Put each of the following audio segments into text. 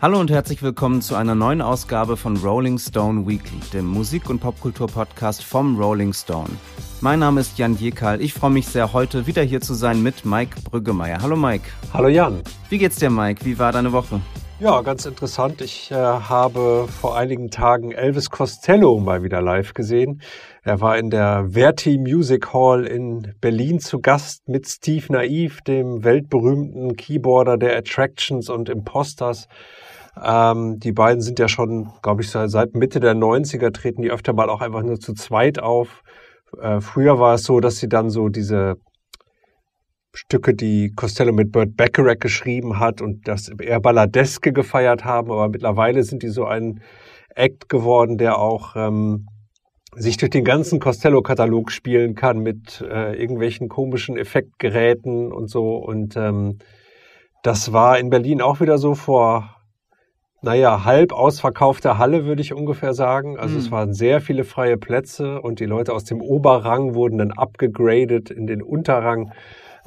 Hallo und herzlich willkommen zu einer neuen Ausgabe von Rolling Stone Weekly, dem Musik- und Popkultur-Podcast vom Rolling Stone. Mein Name ist Jan Jekal. Ich freue mich sehr, heute wieder hier zu sein mit Mike Brüggemeier. Hallo Mike. Hallo Jan. Wie geht's dir, Mike? Wie war deine Woche? Ja, ganz interessant. Ich äh, habe vor einigen Tagen Elvis Costello mal wieder live gesehen. Er war in der Verti Music Hall in Berlin zu Gast mit Steve Naiv, dem weltberühmten Keyboarder der Attractions und Imposters. Ähm, die beiden sind ja schon, glaube ich, seit Mitte der 90er treten die öfter mal auch einfach nur zu zweit auf. Äh, früher war es so, dass sie dann so diese Stücke, die Costello mit Burt Bacharach geschrieben hat und das eher Balladeske gefeiert haben, aber mittlerweile sind die so ein Act geworden, der auch ähm, sich durch den ganzen Costello-Katalog spielen kann mit äh, irgendwelchen komischen Effektgeräten und so. Und ähm, das war in Berlin auch wieder so vor naja, halb ausverkaufte Halle, würde ich ungefähr sagen. Also mhm. es waren sehr viele freie Plätze und die Leute aus dem Oberrang wurden dann abgegradet in den Unterrang.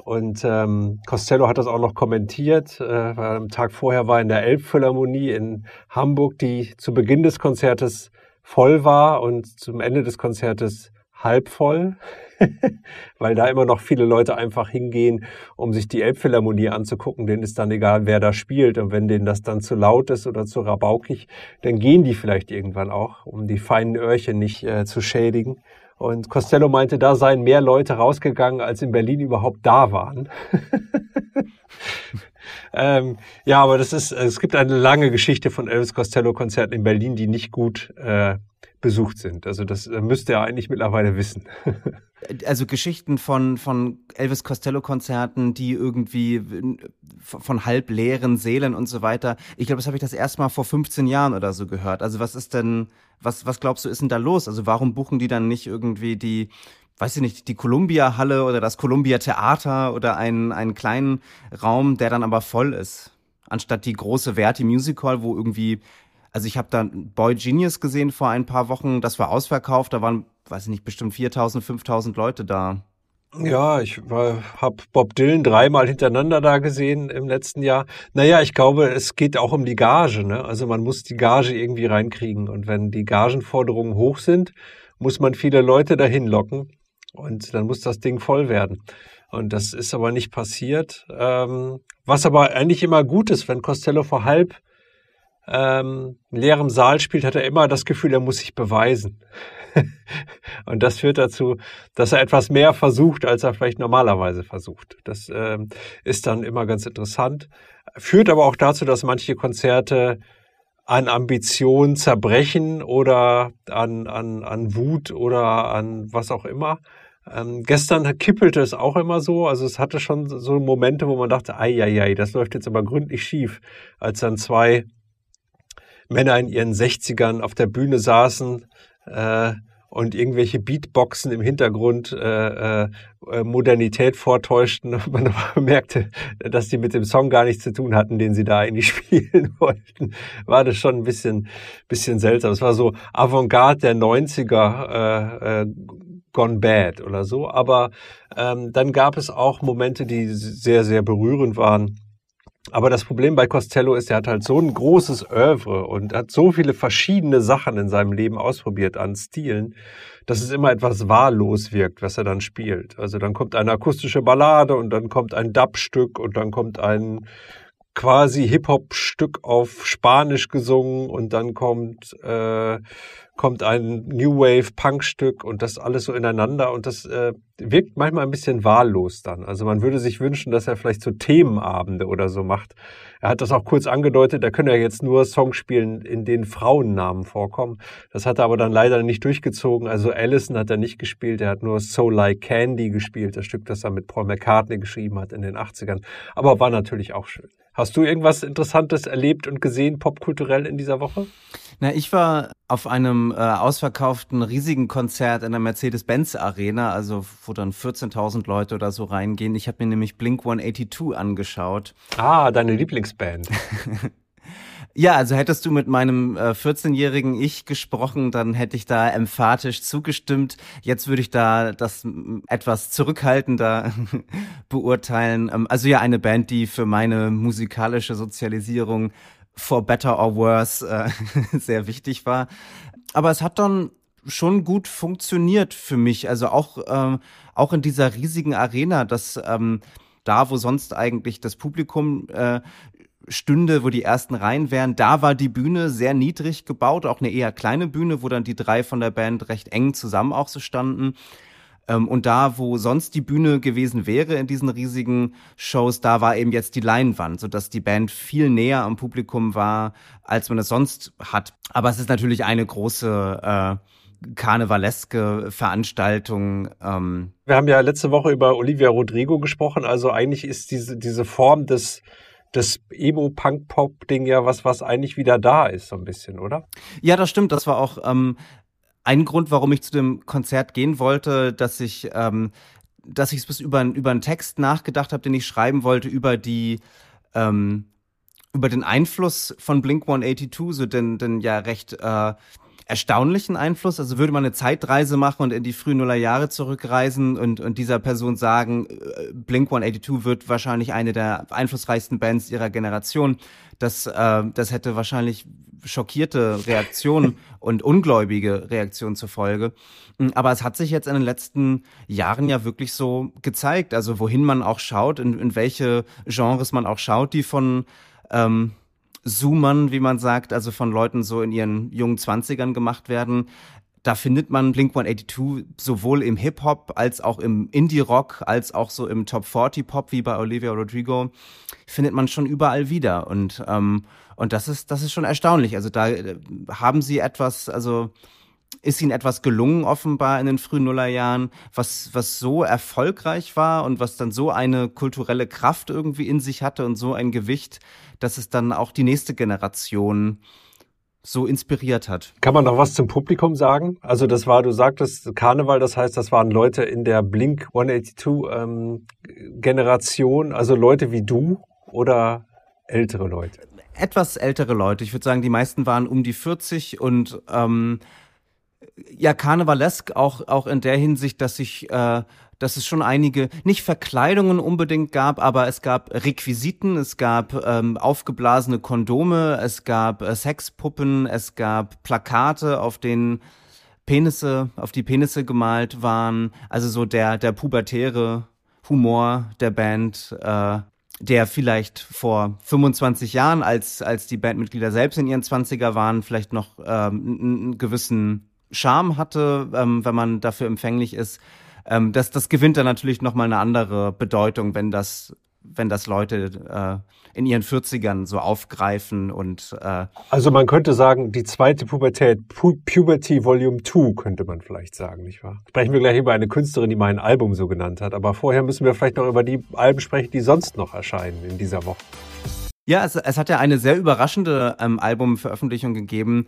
Und ähm, Costello hat das auch noch kommentiert. Äh, weil am Tag vorher war in der Elbphilharmonie in Hamburg, die zu Beginn des Konzertes voll war und zum Ende des Konzertes halb voll. weil da immer noch viele Leute einfach hingehen, um sich die Elbphilharmonie anzugucken. Denen ist dann egal, wer da spielt. Und wenn denen das dann zu laut ist oder zu rabaukig, dann gehen die vielleicht irgendwann auch, um die feinen Öhrchen nicht äh, zu schädigen. Und Costello meinte, da seien mehr Leute rausgegangen, als in Berlin überhaupt da waren. ähm, ja, aber das ist, es gibt eine lange Geschichte von Elvis Costello-Konzerten in Berlin, die nicht gut äh, besucht sind. Also das äh, müsste er eigentlich mittlerweile wissen. also Geschichten von, von Elvis Costello-Konzerten, die irgendwie von halb leeren Seelen und so weiter. Ich glaube, das habe ich das erste Mal vor 15 Jahren oder so gehört. Also was ist denn, was, was glaubst du, ist denn da los? Also warum buchen die dann nicht irgendwie die, weiß ich nicht, die Columbia-Halle oder das Columbia-Theater oder einen, einen kleinen Raum, der dann aber voll ist? Anstatt die große Verti Music Hall, wo irgendwie also ich habe da Boy Genius gesehen vor ein paar Wochen, das war ausverkauft, da waren, weiß ich nicht, bestimmt 4000, 5000 Leute da. Ja, ich habe Bob Dylan dreimal hintereinander da gesehen im letzten Jahr. Naja, ich glaube, es geht auch um die Gage. Ne? Also man muss die Gage irgendwie reinkriegen. Und wenn die Gagenforderungen hoch sind, muss man viele Leute dahin locken. Und dann muss das Ding voll werden. Und das ist aber nicht passiert. Ähm, was aber eigentlich immer gut ist, wenn Costello vor halb ähm, leerem Saal spielt, hat er immer das Gefühl, er muss sich beweisen. und das führt dazu, dass er etwas mehr versucht, als er vielleicht normalerweise versucht. Das ähm, ist dann immer ganz interessant. Führt aber auch dazu, dass manche Konzerte an Ambition zerbrechen oder an, an, an Wut oder an was auch immer. Ähm, gestern kippelte es auch immer so. Also es hatte schon so Momente, wo man dachte, ei, ei, ei, das läuft jetzt aber gründlich schief, als dann zwei Männer in ihren 60ern auf der Bühne saßen äh, und irgendwelche Beatboxen im Hintergrund äh, äh, Modernität vortäuschten und man merkte, dass die mit dem Song gar nichts zu tun hatten, den sie da eigentlich spielen wollten, war das schon ein bisschen, bisschen seltsam. Es war so Avantgarde der 90er äh, äh, gone bad oder so. Aber ähm, dann gab es auch Momente, die sehr, sehr berührend waren aber das Problem bei Costello ist, er hat halt so ein großes Oeuvre und hat so viele verschiedene Sachen in seinem Leben ausprobiert an Stilen, dass es immer etwas wahllos wirkt, was er dann spielt. Also dann kommt eine akustische Ballade und dann kommt ein Dub-Stück und dann kommt ein quasi Hip-Hop-Stück auf Spanisch gesungen und dann kommt äh, kommt ein New Wave Punk-Stück und das alles so ineinander und das äh, wirkt manchmal ein bisschen wahllos dann. Also man würde sich wünschen, dass er vielleicht so Themenabende oder so macht. Er hat das auch kurz angedeutet, er könne ja jetzt nur Songs spielen, in denen Frauennamen vorkommen. Das hat er aber dann leider nicht durchgezogen. Also Allison hat er nicht gespielt, er hat nur So Like Candy gespielt, das Stück, das er mit Paul McCartney geschrieben hat in den 80ern. Aber war natürlich auch schön. Hast du irgendwas Interessantes erlebt und gesehen, popkulturell in dieser Woche? Na, ich war auf einem äh, ausverkauften riesigen Konzert in der Mercedes-Benz Arena, also wo dann 14.000 Leute oder so reingehen. Ich habe mir nämlich Blink 182 angeschaut. Ah, deine Lieblingsband. Ja, also hättest du mit meinem äh, 14-jährigen Ich gesprochen, dann hätte ich da emphatisch zugestimmt. Jetzt würde ich da das etwas zurückhaltender beurteilen. Ähm, also ja, eine Band, die für meine musikalische Sozialisierung for better or worse äh, sehr wichtig war. Aber es hat dann schon gut funktioniert für mich. Also auch, ähm, auch in dieser riesigen Arena, dass ähm, da, wo sonst eigentlich das Publikum äh, stünde, wo die ersten Reihen wären, da war die Bühne sehr niedrig gebaut, auch eine eher kleine Bühne, wo dann die drei von der Band recht eng zusammen auch so standen. Ähm, und da, wo sonst die Bühne gewesen wäre in diesen riesigen Shows, da war eben jetzt die Leinwand, sodass die Band viel näher am Publikum war, als man es sonst hat. Aber es ist natürlich eine große äh, karnevaleske Veranstaltung. Ähm. Wir haben ja letzte Woche über Olivia Rodrigo gesprochen. Also eigentlich ist diese, diese Form des das Emo-Punk-Pop-Ding ja was, was eigentlich wieder da ist, so ein bisschen, oder? Ja, das stimmt. Das war auch ähm, ein Grund, warum ich zu dem Konzert gehen wollte, dass ich, ähm, dass ich es bis über, über einen Text nachgedacht habe, den ich schreiben wollte über die ähm, über den Einfluss von Blink 182, so den, den ja recht äh, erstaunlichen Einfluss. Also würde man eine Zeitreise machen und in die frühen Nullerjahre zurückreisen und, und dieser Person sagen, äh, Blink 182 wird wahrscheinlich eine der einflussreichsten Bands ihrer Generation. Das, äh, das hätte wahrscheinlich schockierte Reaktionen und ungläubige Reaktionen zur Folge. Hm, aber es hat sich jetzt in den letzten Jahren ja wirklich so gezeigt. Also wohin man auch schaut, in, in welche Genres man auch schaut, die von ähm, Zoomern, wie man sagt, also von Leuten so in ihren jungen Zwanzigern gemacht werden. Da findet man Blink 182 sowohl im Hip-Hop als auch im Indie-Rock, als auch so im Top 40 Pop wie bei Olivia Rodrigo, findet man schon überall wieder. Und, ähm, und das ist, das ist schon erstaunlich. Also da äh, haben sie etwas, also ist ihnen etwas gelungen, offenbar in den frühen Nullerjahren, was, was so erfolgreich war und was dann so eine kulturelle Kraft irgendwie in sich hatte und so ein Gewicht, dass es dann auch die nächste Generation so inspiriert hat. Kann man noch was zum Publikum sagen? Also das war, du sagtest Karneval, das heißt, das waren Leute in der Blink 182 ähm, Generation, also Leute wie du oder ältere Leute? Etwas ältere Leute. Ich würde sagen, die meisten waren um die 40 und ähm, ja, karnevalesk auch, auch in der Hinsicht, dass ich, äh, dass es schon einige, nicht Verkleidungen unbedingt gab, aber es gab Requisiten, es gab ähm, aufgeblasene Kondome, es gab äh, Sexpuppen, es gab Plakate, auf denen Penisse, auf die Penisse gemalt waren, also so der, der pubertäre Humor der Band, äh, der vielleicht vor 25 Jahren, als, als die Bandmitglieder selbst in ihren 20er waren, vielleicht noch ähm, einen gewissen Charme hatte, ähm, wenn man dafür empfänglich ist. Ähm, das, das gewinnt dann natürlich nochmal eine andere Bedeutung, wenn das, wenn das Leute äh, in ihren 40ern so aufgreifen und äh Also man könnte sagen, die zweite Pubertät, Pu Puberty Volume 2 könnte man vielleicht sagen, nicht wahr? Sprechen wir gleich über eine Künstlerin, die mein Album so genannt hat, aber vorher müssen wir vielleicht noch über die Alben sprechen, die sonst noch erscheinen in dieser Woche. Ja, es, es hat ja eine sehr überraschende ähm, Albumveröffentlichung gegeben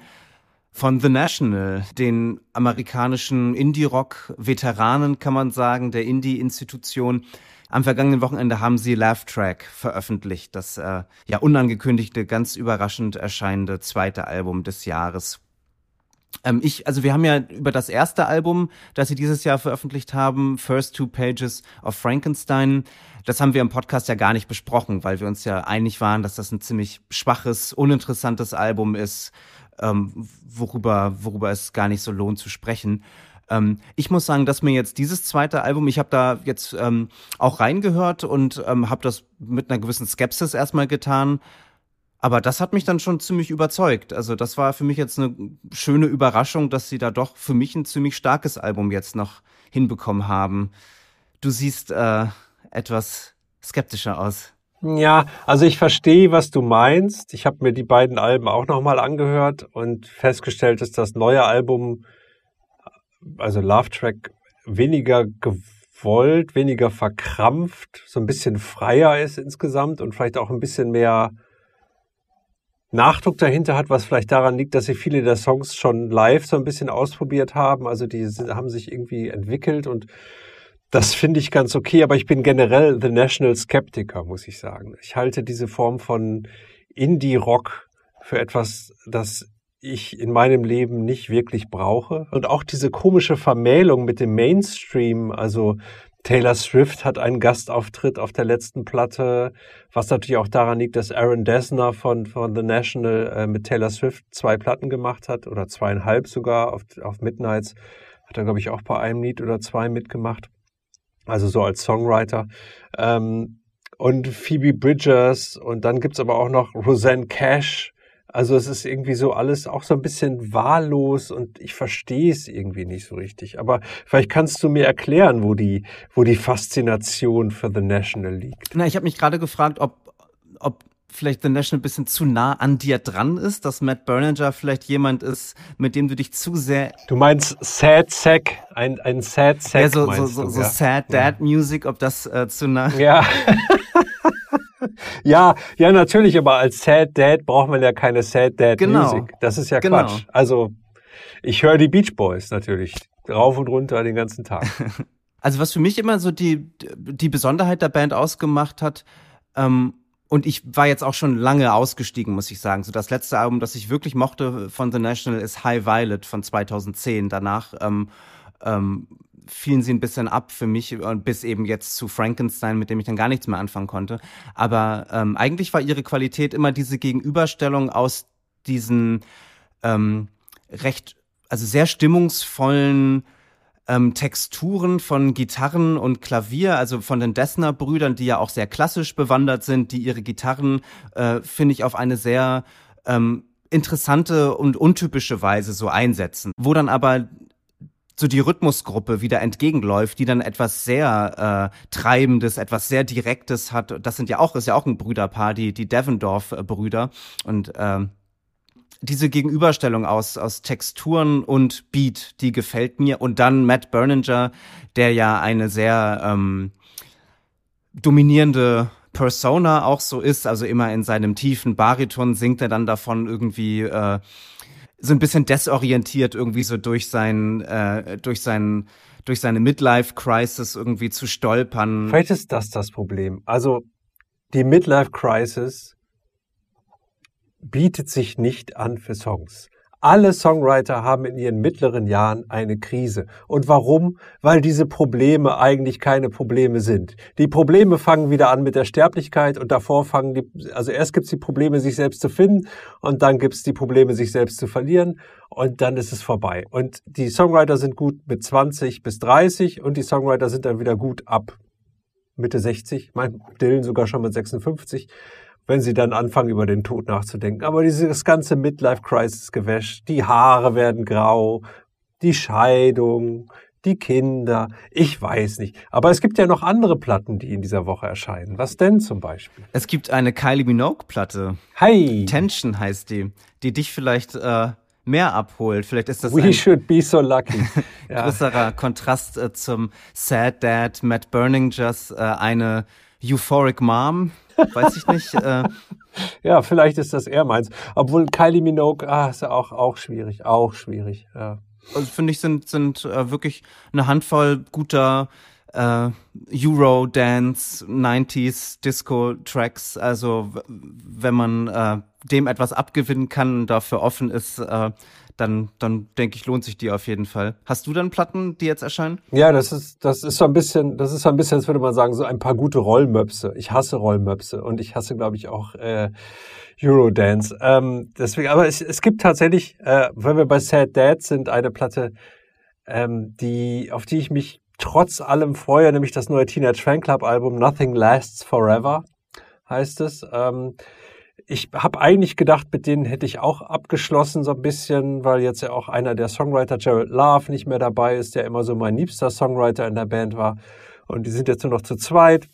von The National, den amerikanischen Indie-Rock-Veteranen, kann man sagen, der Indie-Institution. Am vergangenen Wochenende haben sie Laugh Track veröffentlicht, das äh, ja unangekündigte, ganz überraschend erscheinende zweite Album des Jahres. Ähm, ich, also wir haben ja über das erste Album, das sie dieses Jahr veröffentlicht haben, First Two Pages of Frankenstein, das haben wir im Podcast ja gar nicht besprochen, weil wir uns ja einig waren, dass das ein ziemlich schwaches, uninteressantes Album ist ähm, worüber, worüber es gar nicht so lohnt zu sprechen. Ähm, ich muss sagen, dass mir jetzt dieses zweite Album, ich habe da jetzt ähm, auch reingehört und ähm, habe das mit einer gewissen Skepsis erstmal getan. Aber das hat mich dann schon ziemlich überzeugt. Also das war für mich jetzt eine schöne Überraschung, dass sie da doch für mich ein ziemlich starkes Album jetzt noch hinbekommen haben. Du siehst äh, etwas skeptischer aus. Ja, also ich verstehe, was du meinst. Ich habe mir die beiden Alben auch nochmal angehört und festgestellt, dass das neue Album, also Love Track, weniger gewollt, weniger verkrampft, so ein bisschen freier ist insgesamt und vielleicht auch ein bisschen mehr Nachdruck dahinter hat, was vielleicht daran liegt, dass sie viele der Songs schon live so ein bisschen ausprobiert haben. Also die haben sich irgendwie entwickelt und das finde ich ganz okay, aber ich bin generell The National Skeptiker, muss ich sagen. Ich halte diese Form von Indie-Rock für etwas, das ich in meinem Leben nicht wirklich brauche. Und auch diese komische Vermählung mit dem Mainstream, also Taylor Swift hat einen Gastauftritt auf der letzten Platte, was natürlich auch daran liegt, dass Aaron Dessner von, von The National äh, mit Taylor Swift zwei Platten gemacht hat oder zweieinhalb sogar auf, auf Midnights. Hat er, glaube ich, auch bei einem Lied oder zwei mitgemacht. Also so als Songwriter. Ähm, und Phoebe Bridgers und dann gibt's aber auch noch Roseanne Cash, also es ist irgendwie so alles auch so ein bisschen wahllos und ich verstehe es irgendwie nicht so richtig. Aber vielleicht kannst du mir erklären, wo die, wo die Faszination für The National liegt. Na, ich habe mich gerade gefragt, ob, ob vielleicht The National ein bisschen zu nah an dir dran ist, dass Matt Berninger vielleicht jemand ist, mit dem du dich zu sehr. Du meinst Sad Sack, ein, ein Sad Sack. Ja, so, so, so, so ja. Sad Dad ja. Music, ob das äh, zu nah. Ja. ja, ja, natürlich, aber als Sad Dad braucht man ja keine Sad Dad genau. Music. Das ist ja genau. Quatsch. Also, ich höre die Beach Boys natürlich rauf und runter den ganzen Tag. Also, was für mich immer so die, die Besonderheit der Band ausgemacht hat, ähm, und ich war jetzt auch schon lange ausgestiegen, muss ich sagen. So das letzte Album, das ich wirklich mochte von The National, ist High Violet von 2010. Danach ähm, ähm, fielen sie ein bisschen ab für mich und bis eben jetzt zu Frankenstein, mit dem ich dann gar nichts mehr anfangen konnte. Aber ähm, eigentlich war ihre Qualität immer diese Gegenüberstellung aus diesen ähm, recht, also sehr stimmungsvollen ähm, Texturen von Gitarren und Klavier, also von den Dessner-Brüdern, die ja auch sehr klassisch bewandert sind, die ihre Gitarren, äh, finde ich, auf eine sehr ähm, interessante und untypische Weise so einsetzen, wo dann aber so die Rhythmusgruppe wieder entgegenläuft, die dann etwas sehr äh, Treibendes, etwas sehr Direktes hat. Das sind ja auch, ist ja auch ein Brüderpaar, die, die Devendorf-Brüder. Und äh, diese Gegenüberstellung aus, aus Texturen und Beat, die gefällt mir. Und dann Matt Berninger, der ja eine sehr ähm, dominierende Persona auch so ist, also immer in seinem tiefen Bariton singt er dann davon irgendwie äh, so ein bisschen desorientiert irgendwie so durch sein, äh, durch sein, durch seine Midlife-Crisis irgendwie zu stolpern. Vielleicht ist das das Problem. Also die Midlife-Crisis bietet sich nicht an für Songs. Alle Songwriter haben in ihren mittleren Jahren eine Krise. Und warum? Weil diese Probleme eigentlich keine Probleme sind. Die Probleme fangen wieder an mit der Sterblichkeit und davor fangen die, also erst gibt's die Probleme, sich selbst zu finden und dann gibt's die Probleme, sich selbst zu verlieren und dann ist es vorbei. Und die Songwriter sind gut mit 20 bis 30 und die Songwriter sind dann wieder gut ab Mitte 60, mein Dylan sogar schon mit 56 wenn sie dann anfangen, über den Tod nachzudenken. Aber dieses ganze Midlife-Crisis-Gewäsch, die Haare werden grau, die Scheidung, die Kinder, ich weiß nicht. Aber es gibt ja noch andere Platten, die in dieser Woche erscheinen. Was denn zum Beispiel? Es gibt eine Kylie Minogue-Platte. Hi! Tension heißt die, die dich vielleicht äh, mehr abholt. Vielleicht ist das We ein should be so lucky. ja. größerer Kontrast äh, zum Sad Dad Matt Burningers, äh, eine Euphoric Mom, weiß ich nicht. Äh. ja, vielleicht ist das eher meins. Obwohl Kylie Minogue, ah, ist ja auch, auch schwierig, auch schwierig, ja. Also finde ich, sind, sind äh, wirklich eine Handvoll guter äh, Euro, Dance, 90s, Disco-Tracks. Also wenn man äh, dem etwas abgewinnen kann und dafür offen ist, äh, dann, dann denke ich, lohnt sich die auf jeden Fall. Hast du dann Platten, die jetzt erscheinen? Ja, das ist, das ist so ein bisschen, das ist so ein bisschen, als würde man sagen, so ein paar gute Rollmöpse. Ich hasse Rollmöpse und ich hasse, glaube ich, auch äh, Eurodance. Ähm, deswegen, aber es, es gibt tatsächlich, äh, wenn wir bei Sad Dad sind, eine Platte, ähm, die, auf die ich mich trotz allem freue, nämlich das neue Teenage Fanclub Album Nothing Lasts Forever heißt es. Ähm, ich habe eigentlich gedacht, mit denen hätte ich auch abgeschlossen so ein bisschen, weil jetzt ja auch einer der Songwriter, Jared Love, nicht mehr dabei ist, der immer so mein liebster Songwriter in der Band war. Und die sind jetzt nur noch zu zweit.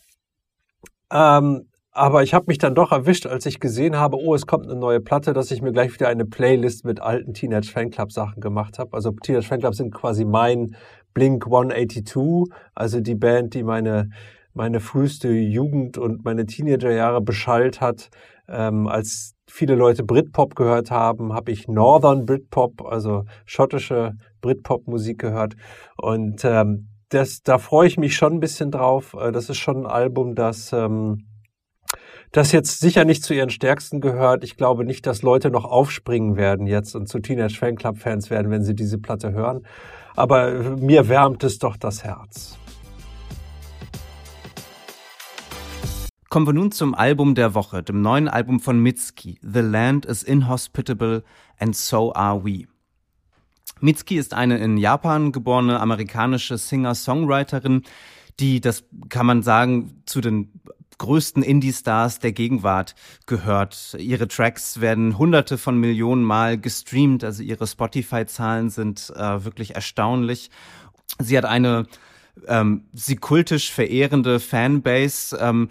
Ähm, aber ich habe mich dann doch erwischt, als ich gesehen habe, oh, es kommt eine neue Platte, dass ich mir gleich wieder eine Playlist mit alten Teenage Fanclub Sachen gemacht habe. Also Teenage Fanclub sind quasi mein Blink 182, also die Band, die meine meine früheste Jugend und meine Teenagerjahre beschallt hat. Ähm, als viele Leute Britpop gehört haben, habe ich Northern Britpop, also schottische Britpop-Musik gehört. Und ähm, das, da freue ich mich schon ein bisschen drauf. Äh, das ist schon ein Album, das, ähm, das jetzt sicher nicht zu ihren stärksten gehört. Ich glaube nicht, dass Leute noch aufspringen werden jetzt und zu Teenage Fanclub Fans werden, wenn sie diese Platte hören aber mir wärmt es doch das Herz. Kommen wir nun zum Album der Woche, dem neuen Album von Mitski, The Land is Inhospitable and So Are We. Mitski ist eine in Japan geborene amerikanische Singer-Songwriterin, die, das kann man sagen, zu den größten Indie-Stars der Gegenwart gehört. Ihre Tracks werden hunderte von Millionen Mal gestreamt, also ihre Spotify-Zahlen sind äh, wirklich erstaunlich. Sie hat eine ähm, sie kultisch verehrende Fanbase. Ähm,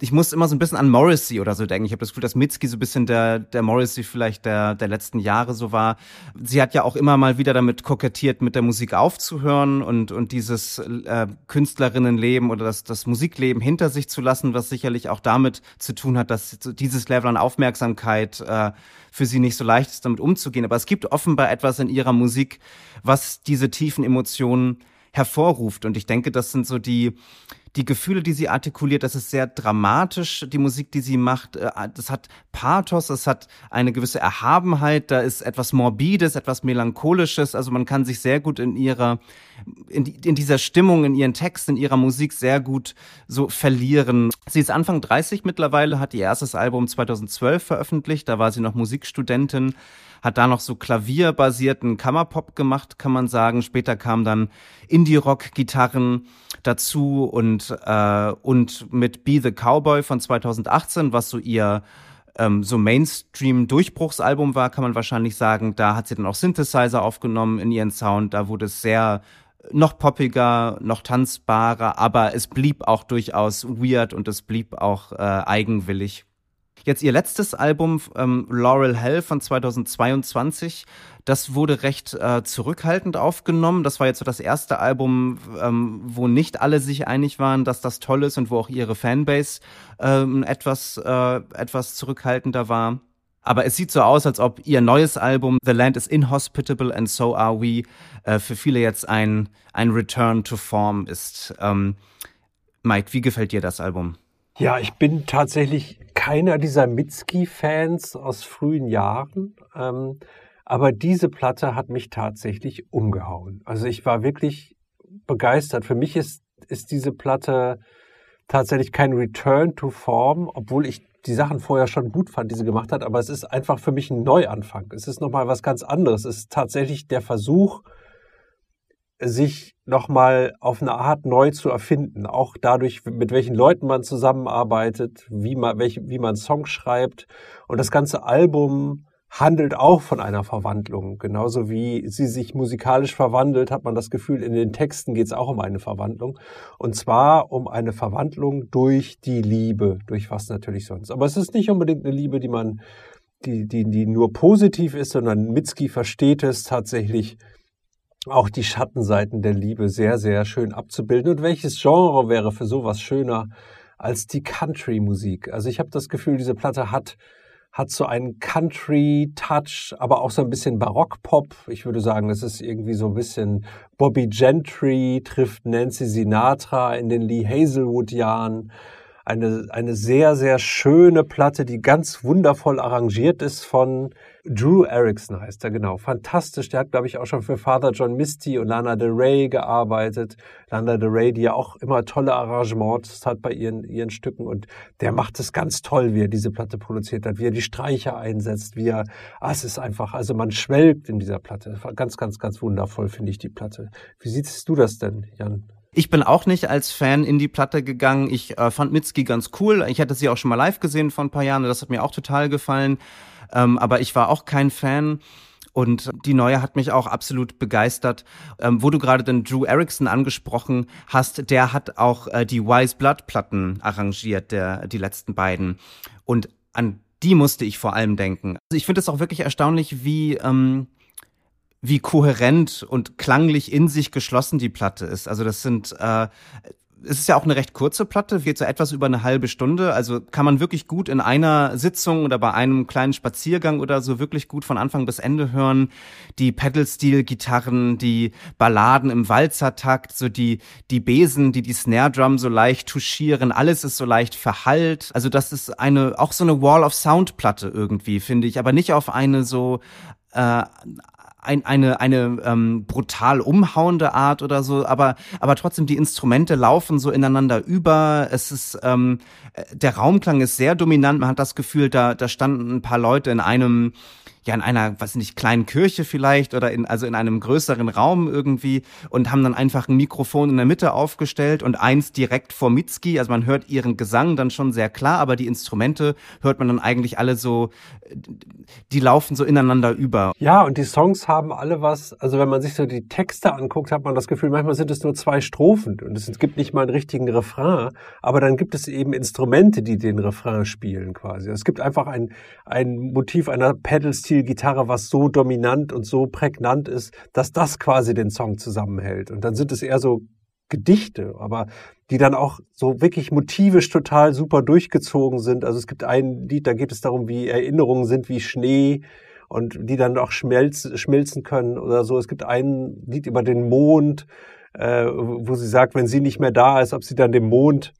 ich muss immer so ein bisschen an Morrissey oder so denken. Ich habe das Gefühl, dass Mitski so ein bisschen der, der Morrissey vielleicht der, der letzten Jahre so war. Sie hat ja auch immer mal wieder damit kokettiert, mit der Musik aufzuhören und, und dieses äh, Künstlerinnenleben oder das, das Musikleben hinter sich zu lassen, was sicherlich auch damit zu tun hat, dass dieses Level an Aufmerksamkeit äh, für sie nicht so leicht ist, damit umzugehen. Aber es gibt offenbar etwas in ihrer Musik, was diese tiefen Emotionen hervorruft. Und ich denke, das sind so die, die Gefühle, die sie artikuliert, das ist sehr dramatisch, die Musik, die sie macht. Äh, das hat Pathos, das hat eine gewisse Erhabenheit, da ist etwas Morbides, etwas Melancholisches. Also man kann sich sehr gut in ihrer, in, in dieser Stimmung, in ihren Texten, in ihrer Musik sehr gut so verlieren. Sie ist Anfang 30 mittlerweile, hat ihr erstes Album 2012 veröffentlicht, da war sie noch Musikstudentin hat da noch so klavierbasierten Kammerpop gemacht, kann man sagen. Später kamen dann Indie-Rock-Gitarren dazu und, äh, und mit Be the Cowboy von 2018, was so ihr ähm, so Mainstream-Durchbruchsalbum war, kann man wahrscheinlich sagen. Da hat sie dann auch Synthesizer aufgenommen in ihren Sound. Da wurde es sehr noch poppiger, noch tanzbarer, aber es blieb auch durchaus weird und es blieb auch äh, eigenwillig. Jetzt ihr letztes Album, ähm, Laurel Hell von 2022, das wurde recht äh, zurückhaltend aufgenommen. Das war jetzt so das erste Album, ähm, wo nicht alle sich einig waren, dass das toll ist und wo auch ihre Fanbase ähm, etwas, äh, etwas zurückhaltender war. Aber es sieht so aus, als ob ihr neues Album The Land is Inhospitable and So Are We äh, für viele jetzt ein, ein Return to Form ist. Ähm, Mike, wie gefällt dir das Album? Ja, ich bin tatsächlich keiner dieser Mitski-Fans aus frühen Jahren. Ähm, aber diese Platte hat mich tatsächlich umgehauen. Also ich war wirklich begeistert. Für mich ist, ist diese Platte tatsächlich kein Return to Form, obwohl ich die Sachen vorher schon gut fand, die sie gemacht hat. Aber es ist einfach für mich ein Neuanfang. Es ist nochmal was ganz anderes. Es ist tatsächlich der Versuch, sich nochmal auf eine Art neu zu erfinden. Auch dadurch, mit welchen Leuten man zusammenarbeitet, wie man, welche, wie man Songs schreibt. Und das ganze Album handelt auch von einer Verwandlung. Genauso wie sie sich musikalisch verwandelt, hat man das Gefühl, in den Texten geht es auch um eine Verwandlung. Und zwar um eine Verwandlung durch die Liebe, durch was natürlich sonst. Aber es ist nicht unbedingt eine Liebe, die man, die, die, die nur positiv ist, sondern Mitski versteht es tatsächlich, auch die Schattenseiten der Liebe sehr, sehr schön abzubilden. Und welches Genre wäre für sowas schöner als die Country-Musik? Also ich habe das Gefühl, diese Platte hat hat so einen Country-Touch, aber auch so ein bisschen Barock-Pop. Ich würde sagen, es ist irgendwie so ein bisschen Bobby Gentry trifft Nancy Sinatra in den Lee Hazelwood-Jahren. Eine, eine sehr, sehr schöne Platte, die ganz wundervoll arrangiert ist von Drew Erickson heißt er, genau. Fantastisch. Der hat, glaube ich, auch schon für Father John Misty und Lana Del Rey gearbeitet. Lana Del Rey, die ja auch immer tolle Arrangements hat bei ihren, ihren Stücken. Und der macht es ganz toll, wie er diese Platte produziert hat, wie er die Streicher einsetzt, wie er, ah, es ist einfach, also man schwelgt in dieser Platte. Ganz, ganz, ganz wundervoll finde ich die Platte. Wie siehst du das denn, Jan? Ich bin auch nicht als Fan in die Platte gegangen. Ich äh, fand Mitski ganz cool. Ich hatte sie auch schon mal live gesehen vor ein paar Jahren. Das hat mir auch total gefallen. Ähm, aber ich war auch kein Fan. Und die neue hat mich auch absolut begeistert. Ähm, wo du gerade den Drew Erickson angesprochen hast, der hat auch äh, die Wise Blood Platten arrangiert, der, die letzten beiden. Und an die musste ich vor allem denken. Also ich finde es auch wirklich erstaunlich, wie, ähm, wie kohärent und klanglich in sich geschlossen die Platte ist. Also das sind äh, es ist ja auch eine recht kurze Platte, geht so etwas über eine halbe Stunde. Also kann man wirklich gut in einer Sitzung oder bei einem kleinen Spaziergang oder so wirklich gut von Anfang bis Ende hören. Die Pedal-Steel-Gitarren, die Balladen im Walzertakt, so die, die Besen, die die Snare-Drum so leicht touchieren. Alles ist so leicht verhallt. Also das ist eine, auch so eine Wall of Sound-Platte irgendwie, finde ich. Aber nicht auf eine so, äh, ein, eine, eine ähm, brutal umhauende Art oder so, aber, aber trotzdem die Instrumente laufen so ineinander über. Es ist, ähm, der Raumklang ist sehr dominant. Man hat das Gefühl, da, da standen ein paar Leute in einem, ja in einer, was nicht, kleinen Kirche vielleicht oder in, also in einem größeren Raum irgendwie und haben dann einfach ein Mikrofon in der Mitte aufgestellt und eins direkt vor Mitski. Also man hört ihren Gesang dann schon sehr klar, aber die Instrumente hört man dann eigentlich alle so, die laufen so ineinander über. Ja, und die Songs haben alle was, also wenn man sich so die Texte anguckt, hat man das Gefühl, manchmal sind es nur zwei Strophen und es gibt nicht mal einen richtigen Refrain, aber dann gibt es eben Instrumente, die den Refrain spielen quasi. Es gibt einfach ein, ein Motiv einer Pedal-Stil Gitarre, was so dominant und so prägnant ist, dass das quasi den Song zusammenhält. Und dann sind es eher so Gedichte, aber die dann auch so wirklich motivisch total super durchgezogen sind. Also es gibt ein Lied, da geht es darum, wie Erinnerungen sind wie Schnee und die dann auch schmelz, schmilzen können oder so. Es gibt ein Lied über den Mond, äh, wo sie sagt, wenn sie nicht mehr da ist, ob sie dann dem Mond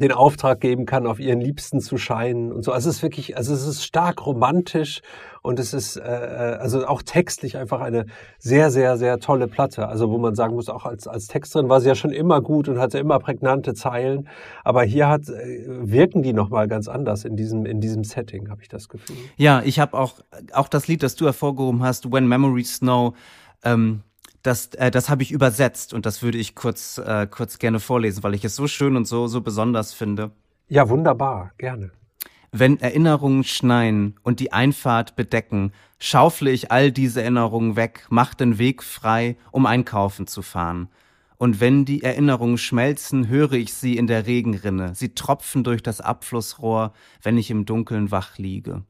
den Auftrag geben kann, auf ihren Liebsten zu scheinen und so. Also es ist wirklich, also es ist stark romantisch und es ist äh, äh, also auch textlich einfach eine sehr, sehr, sehr tolle Platte. Also wo man sagen muss, auch als, als Texterin war sie ja schon immer gut und hatte immer prägnante Zeilen. Aber hier hat äh, wirken die nochmal ganz anders in diesem, in diesem Setting, habe ich das Gefühl. Ja, ich habe auch, auch das Lied, das du hervorgehoben hast, When Memories Snow, ähm, das, äh, das habe ich übersetzt und das würde ich kurz, äh, kurz gerne vorlesen, weil ich es so schön und so, so besonders finde. Ja, wunderbar, gerne. Wenn Erinnerungen schneien und die Einfahrt bedecken, schaufle ich all diese Erinnerungen weg, mach den Weg frei, um einkaufen zu fahren. Und wenn die Erinnerungen schmelzen, höre ich sie in der Regenrinne, sie tropfen durch das Abflussrohr, wenn ich im Dunkeln wach liege.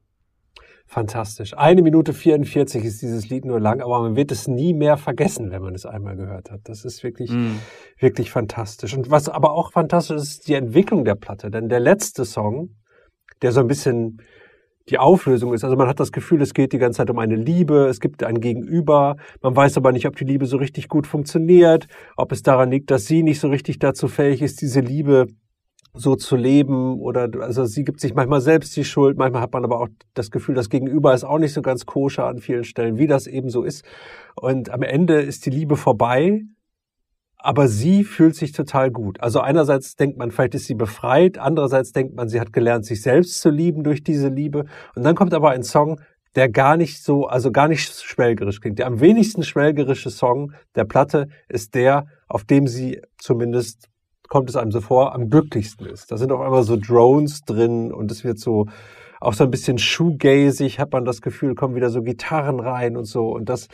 Fantastisch. Eine Minute 44 ist dieses Lied nur lang, aber man wird es nie mehr vergessen, wenn man es einmal gehört hat. Das ist wirklich, mm. wirklich fantastisch. Und was aber auch fantastisch ist, ist die Entwicklung der Platte. Denn der letzte Song, der so ein bisschen die Auflösung ist. Also man hat das Gefühl, es geht die ganze Zeit um eine Liebe, es gibt ein Gegenüber, man weiß aber nicht, ob die Liebe so richtig gut funktioniert, ob es daran liegt, dass sie nicht so richtig dazu fähig ist, diese Liebe so zu leben oder also sie gibt sich manchmal selbst die Schuld, manchmal hat man aber auch das Gefühl, das Gegenüber ist auch nicht so ganz koscher an vielen Stellen, wie das eben so ist. Und am Ende ist die Liebe vorbei, aber sie fühlt sich total gut. Also einerseits denkt man, vielleicht ist sie befreit, andererseits denkt man, sie hat gelernt, sich selbst zu lieben durch diese Liebe. Und dann kommt aber ein Song, der gar nicht so, also gar nicht schwelgerisch klingt. Der am wenigsten schwelgerische Song der Platte ist der, auf dem sie zumindest kommt es einem so vor, am glücklichsten ist. Da sind auf einmal so Drones drin und es wird so auch so ein bisschen shoegazig, hat man das Gefühl, kommen wieder so Gitarren rein und so. Und das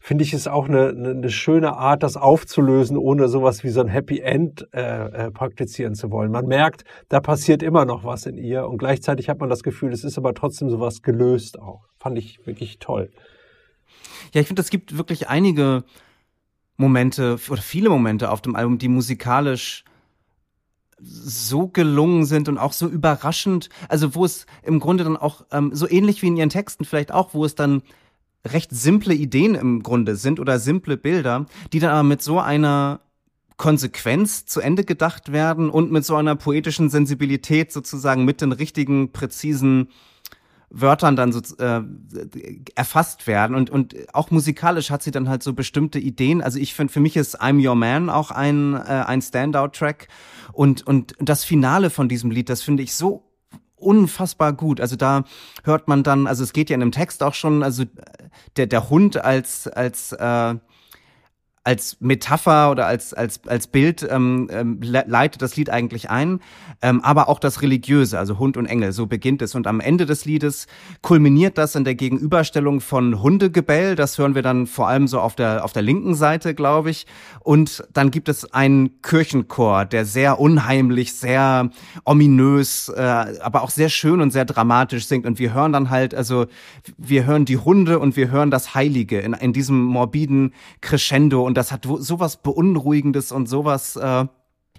finde ich ist auch eine, eine, schöne Art, das aufzulösen, ohne sowas wie so ein Happy End äh, äh, praktizieren zu wollen. Man merkt, da passiert immer noch was in ihr und gleichzeitig hat man das Gefühl, es ist aber trotzdem sowas gelöst auch. Fand ich wirklich toll. Ja, ich finde, es gibt wirklich einige Momente oder viele Momente auf dem Album, die musikalisch so gelungen sind und auch so überraschend, also wo es im Grunde dann auch ähm, so ähnlich wie in ihren Texten vielleicht auch, wo es dann recht simple Ideen im Grunde sind oder simple Bilder, die dann aber mit so einer Konsequenz zu Ende gedacht werden und mit so einer poetischen Sensibilität sozusagen mit den richtigen, präzisen Wörtern dann so äh, erfasst werden und und auch musikalisch hat sie dann halt so bestimmte Ideen. Also ich finde für mich ist I'm Your Man auch ein äh, ein Standout Track und und das Finale von diesem Lied, das finde ich so unfassbar gut. Also da hört man dann, also es geht ja in dem Text auch schon, also der der Hund als als äh, als Metapher oder als, als, als Bild ähm, ähm, leitet das Lied eigentlich ein, ähm, aber auch das Religiöse, also Hund und Engel, so beginnt es. Und am Ende des Liedes kulminiert das in der Gegenüberstellung von Hundegebell, das hören wir dann vor allem so auf der, auf der linken Seite, glaube ich. Und dann gibt es einen Kirchenchor, der sehr unheimlich, sehr ominös, äh, aber auch sehr schön und sehr dramatisch singt. Und wir hören dann halt, also wir hören die Hunde und wir hören das Heilige in, in diesem morbiden Crescendo und das hat sowas Beunruhigendes und sowas, äh,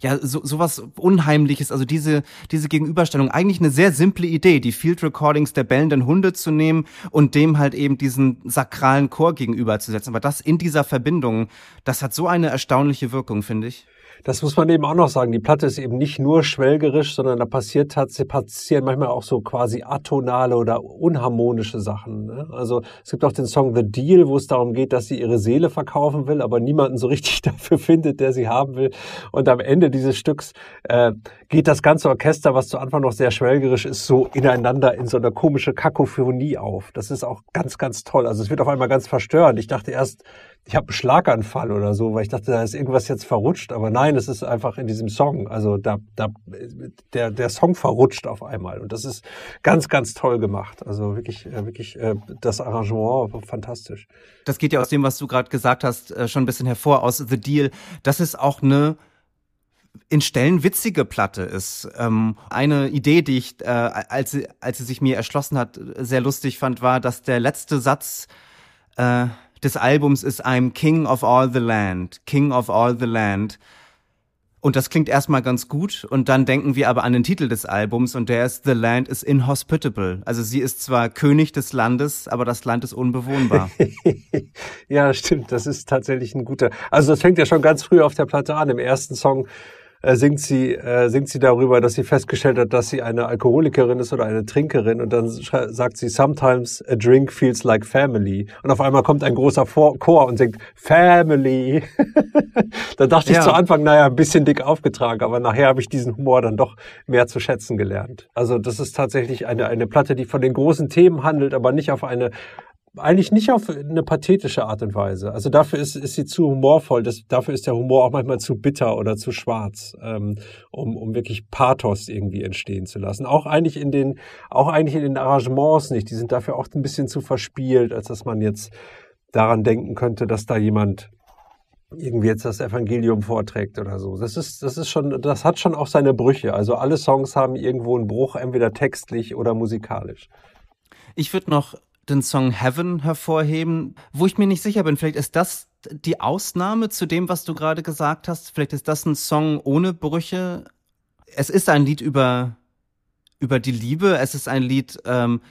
ja, so, sowas Unheimliches, also diese, diese Gegenüberstellung, eigentlich eine sehr simple Idee, die Field Recordings der bellenden Hunde zu nehmen und dem halt eben diesen sakralen Chor gegenüberzusetzen. Aber das in dieser Verbindung, das hat so eine erstaunliche Wirkung, finde ich. Das muss man eben auch noch sagen. Die Platte ist eben nicht nur schwelgerisch, sondern da passiert passieren manchmal auch so quasi atonale oder unharmonische Sachen. Ne? Also es gibt auch den Song The Deal, wo es darum geht, dass sie ihre Seele verkaufen will, aber niemanden so richtig dafür findet, der sie haben will. Und am Ende dieses Stücks äh, geht das ganze Orchester, was zu Anfang noch sehr schwelgerisch ist, so ineinander in so eine komische Kakophonie auf. Das ist auch ganz, ganz toll. Also es wird auf einmal ganz verstörend. Ich dachte erst, ich habe einen Schlaganfall oder so, weil ich dachte, da ist irgendwas jetzt verrutscht. Aber nein, es ist einfach in diesem Song. Also da, da, der, der Song verrutscht auf einmal. Und das ist ganz, ganz toll gemacht. Also wirklich, äh, wirklich äh, das Arrangement fantastisch. Das geht ja aus dem, was du gerade gesagt hast, äh, schon ein bisschen hervor aus The Deal. Das ist auch eine in Stellen witzige Platte ist. Ähm, eine Idee, die ich, äh, als, sie, als sie sich mir erschlossen hat, sehr lustig fand, war, dass der letzte Satz äh, des Albums ist I'm King of All the Land, King of All the Land. Und das klingt erstmal ganz gut und dann denken wir aber an den Titel des Albums und der ist The Land is Inhospitable. Also sie ist zwar König des Landes, aber das Land ist unbewohnbar. ja, stimmt, das ist tatsächlich ein guter. Also das fängt ja schon ganz früh auf der Platte an. Im ersten Song äh, singt sie, äh, singt sie darüber, dass sie festgestellt hat, dass sie eine Alkoholikerin ist oder eine Trinkerin und dann sagt sie, sometimes a drink feels like family. Und auf einmal kommt ein großer Chor und singt Family. da dachte ja. ich zu Anfang, naja, ein bisschen dick aufgetragen, aber nachher habe ich diesen Humor dann doch mehr zu schätzen gelernt. Also das ist tatsächlich eine, eine Platte, die von den großen Themen handelt, aber nicht auf eine eigentlich nicht auf eine pathetische Art und Weise. Also dafür ist, ist sie zu humorvoll. Das, dafür ist der Humor auch manchmal zu bitter oder zu schwarz, ähm, um, um wirklich Pathos irgendwie entstehen zu lassen. Auch eigentlich in den, auch eigentlich in den Arrangements nicht. Die sind dafür auch ein bisschen zu verspielt, als dass man jetzt daran denken könnte, dass da jemand irgendwie jetzt das Evangelium vorträgt oder so. Das ist, das ist schon, das hat schon auch seine Brüche. Also alle Songs haben irgendwo einen Bruch, entweder textlich oder musikalisch. Ich würde noch den Song Heaven hervorheben, wo ich mir nicht sicher bin. Vielleicht ist das die Ausnahme zu dem, was du gerade gesagt hast. Vielleicht ist das ein Song ohne Brüche. Es ist ein Lied über, über die Liebe. Es ist ein Lied ähm,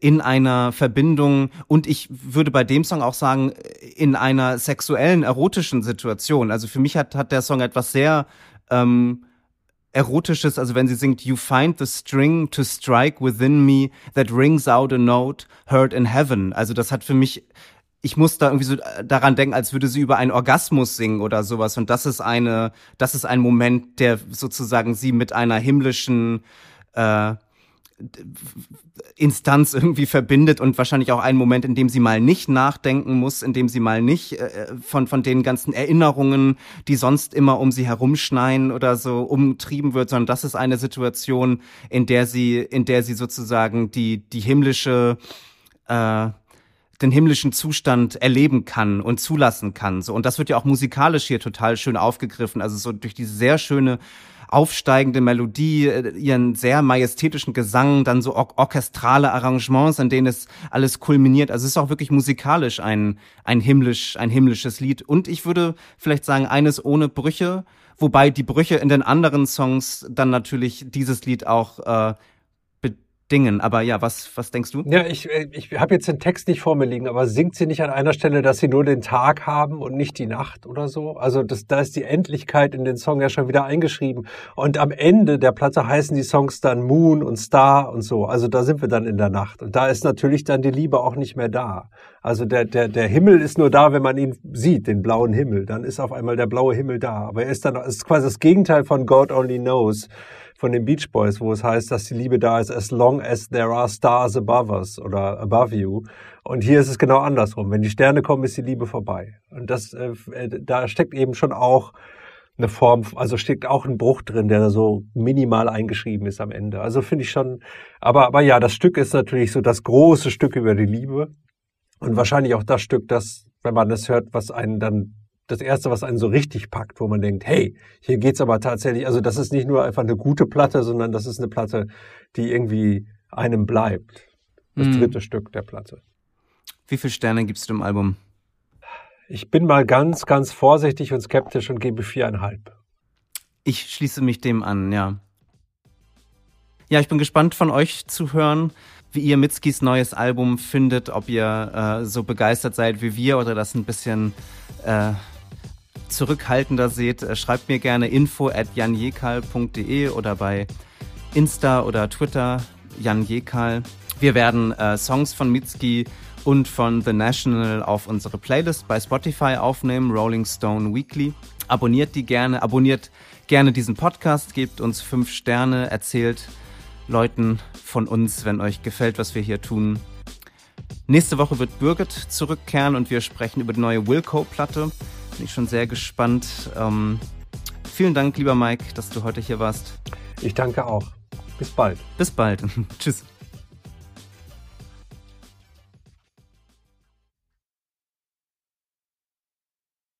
in einer Verbindung und ich würde bei dem Song auch sagen, in einer sexuellen, erotischen Situation. Also für mich hat, hat der Song etwas sehr ähm, Erotisches, also wenn sie singt, You find the string to strike within me that rings out a note heard in heaven. Also das hat für mich, ich muss da irgendwie so daran denken, als würde sie über einen Orgasmus singen oder sowas. Und das ist eine, das ist ein Moment, der sozusagen sie mit einer himmlischen äh, Instanz irgendwie verbindet und wahrscheinlich auch einen Moment, in dem sie mal nicht nachdenken muss, in dem sie mal nicht äh, von, von den ganzen Erinnerungen, die sonst immer um sie herumschneien oder so umtrieben wird, sondern das ist eine Situation, in der sie, in der sie sozusagen die, die himmlische, äh, den himmlischen Zustand erleben kann und zulassen kann. So. Und das wird ja auch musikalisch hier total schön aufgegriffen. Also so durch diese sehr schöne aufsteigende Melodie, äh, ihren sehr majestätischen Gesang, dann so or orchestrale Arrangements, in denen es alles kulminiert. Also es ist auch wirklich musikalisch ein, ein himmlisch, ein himmlisches Lied. Und ich würde vielleicht sagen, eines ohne Brüche, wobei die Brüche in den anderen Songs dann natürlich dieses Lied auch äh, Dingen. Aber ja, was, was denkst du? Ja, ich, äh, ich habe jetzt den Text nicht vor mir liegen, aber singt sie nicht an einer Stelle, dass sie nur den Tag haben und nicht die Nacht oder so? Also das, da ist die Endlichkeit in den Song ja schon wieder eingeschrieben. Und am Ende der Platte heißen die Songs dann Moon und Star und so. Also da sind wir dann in der Nacht. Und da ist natürlich dann die Liebe auch nicht mehr da. Also der, der, der Himmel ist nur da, wenn man ihn sieht, den blauen Himmel. Dann ist auf einmal der blaue Himmel da. Aber er ist dann, ist quasi das Gegenteil von God Only Knows von den Beach Boys, wo es heißt, dass die Liebe da ist, as long as there are stars above us oder above you. Und hier ist es genau andersrum. Wenn die Sterne kommen, ist die Liebe vorbei. Und das, äh, äh, da steckt eben schon auch eine Form, also steckt auch ein Bruch drin, der so minimal eingeschrieben ist am Ende. Also finde ich schon, aber, aber ja, das Stück ist natürlich so das große Stück über die Liebe und wahrscheinlich auch das Stück, das, wenn man das hört, was einen dann das erste, was einen so richtig packt, wo man denkt, hey, hier geht's aber tatsächlich, also das ist nicht nur einfach eine gute Platte, sondern das ist eine Platte, die irgendwie einem bleibt. Das mhm. dritte Stück der Platte. Wie viele Sterne gibst du dem Album? Ich bin mal ganz, ganz vorsichtig und skeptisch und gebe viereinhalb. Ich schließe mich dem an, ja. Ja, ich bin gespannt von euch zu hören, wie ihr Mitskis neues Album findet, ob ihr äh, so begeistert seid wie wir oder das ein bisschen äh, zurückhaltender seht, äh, schreibt mir gerne info at janjekal.de oder bei Insta oder Twitter Jan Jekal. Wir werden äh, Songs von Mitski und von The National auf unsere Playlist bei Spotify aufnehmen, Rolling Stone Weekly. Abonniert die gerne, abonniert gerne diesen Podcast, gebt uns fünf Sterne, erzählt Leuten von uns, wenn euch gefällt, was wir hier tun. Nächste Woche wird Birgit zurückkehren und wir sprechen über die neue Wilco-Platte. Bin ich schon sehr gespannt. Ähm, vielen Dank, lieber Mike, dass du heute hier warst. Ich danke auch. Bis bald. Bis bald. Tschüss.